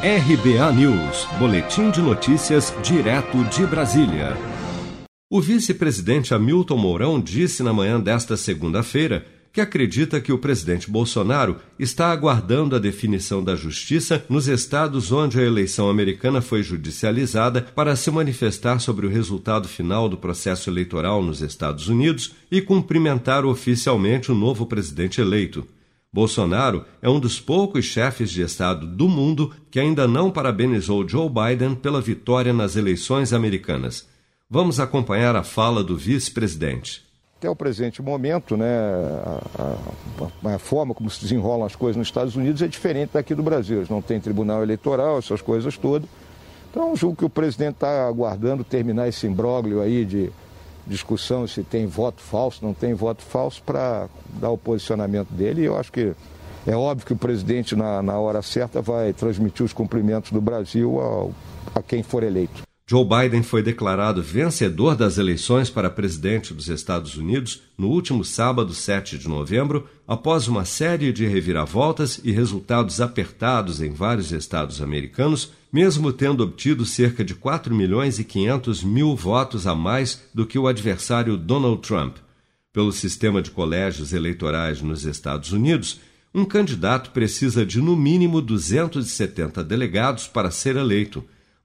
RBA News, Boletim de Notícias, direto de Brasília. O vice-presidente Hamilton Mourão disse na manhã desta segunda-feira que acredita que o presidente Bolsonaro está aguardando a definição da justiça nos estados onde a eleição americana foi judicializada para se manifestar sobre o resultado final do processo eleitoral nos Estados Unidos e cumprimentar oficialmente o novo presidente eleito. Bolsonaro é um dos poucos chefes de Estado do mundo que ainda não parabenizou Joe Biden pela vitória nas eleições americanas. Vamos acompanhar a fala do vice-presidente. Até o presente momento, né, a, a, a, forma como se desenrolam as coisas nos Estados Unidos é diferente daqui do Brasil. Eles não têm tribunal eleitoral, essas coisas todas. Então, julgo que o presidente está aguardando terminar esse imbróglio aí de discussão se tem voto falso, não tem voto falso, para dar o posicionamento dele. E eu acho que é óbvio que o presidente, na, na hora certa, vai transmitir os cumprimentos do Brasil ao, a quem for eleito. Joe Biden foi declarado vencedor das eleições para presidente dos Estados Unidos no último sábado, 7 de novembro, após uma série de reviravoltas e resultados apertados em vários estados americanos, mesmo tendo obtido cerca de 4 milhões e 500 mil votos a mais do que o adversário Donald Trump. Pelo sistema de colégios eleitorais nos Estados Unidos, um candidato precisa de no mínimo 270 delegados para ser eleito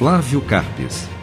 Flávio Carpes.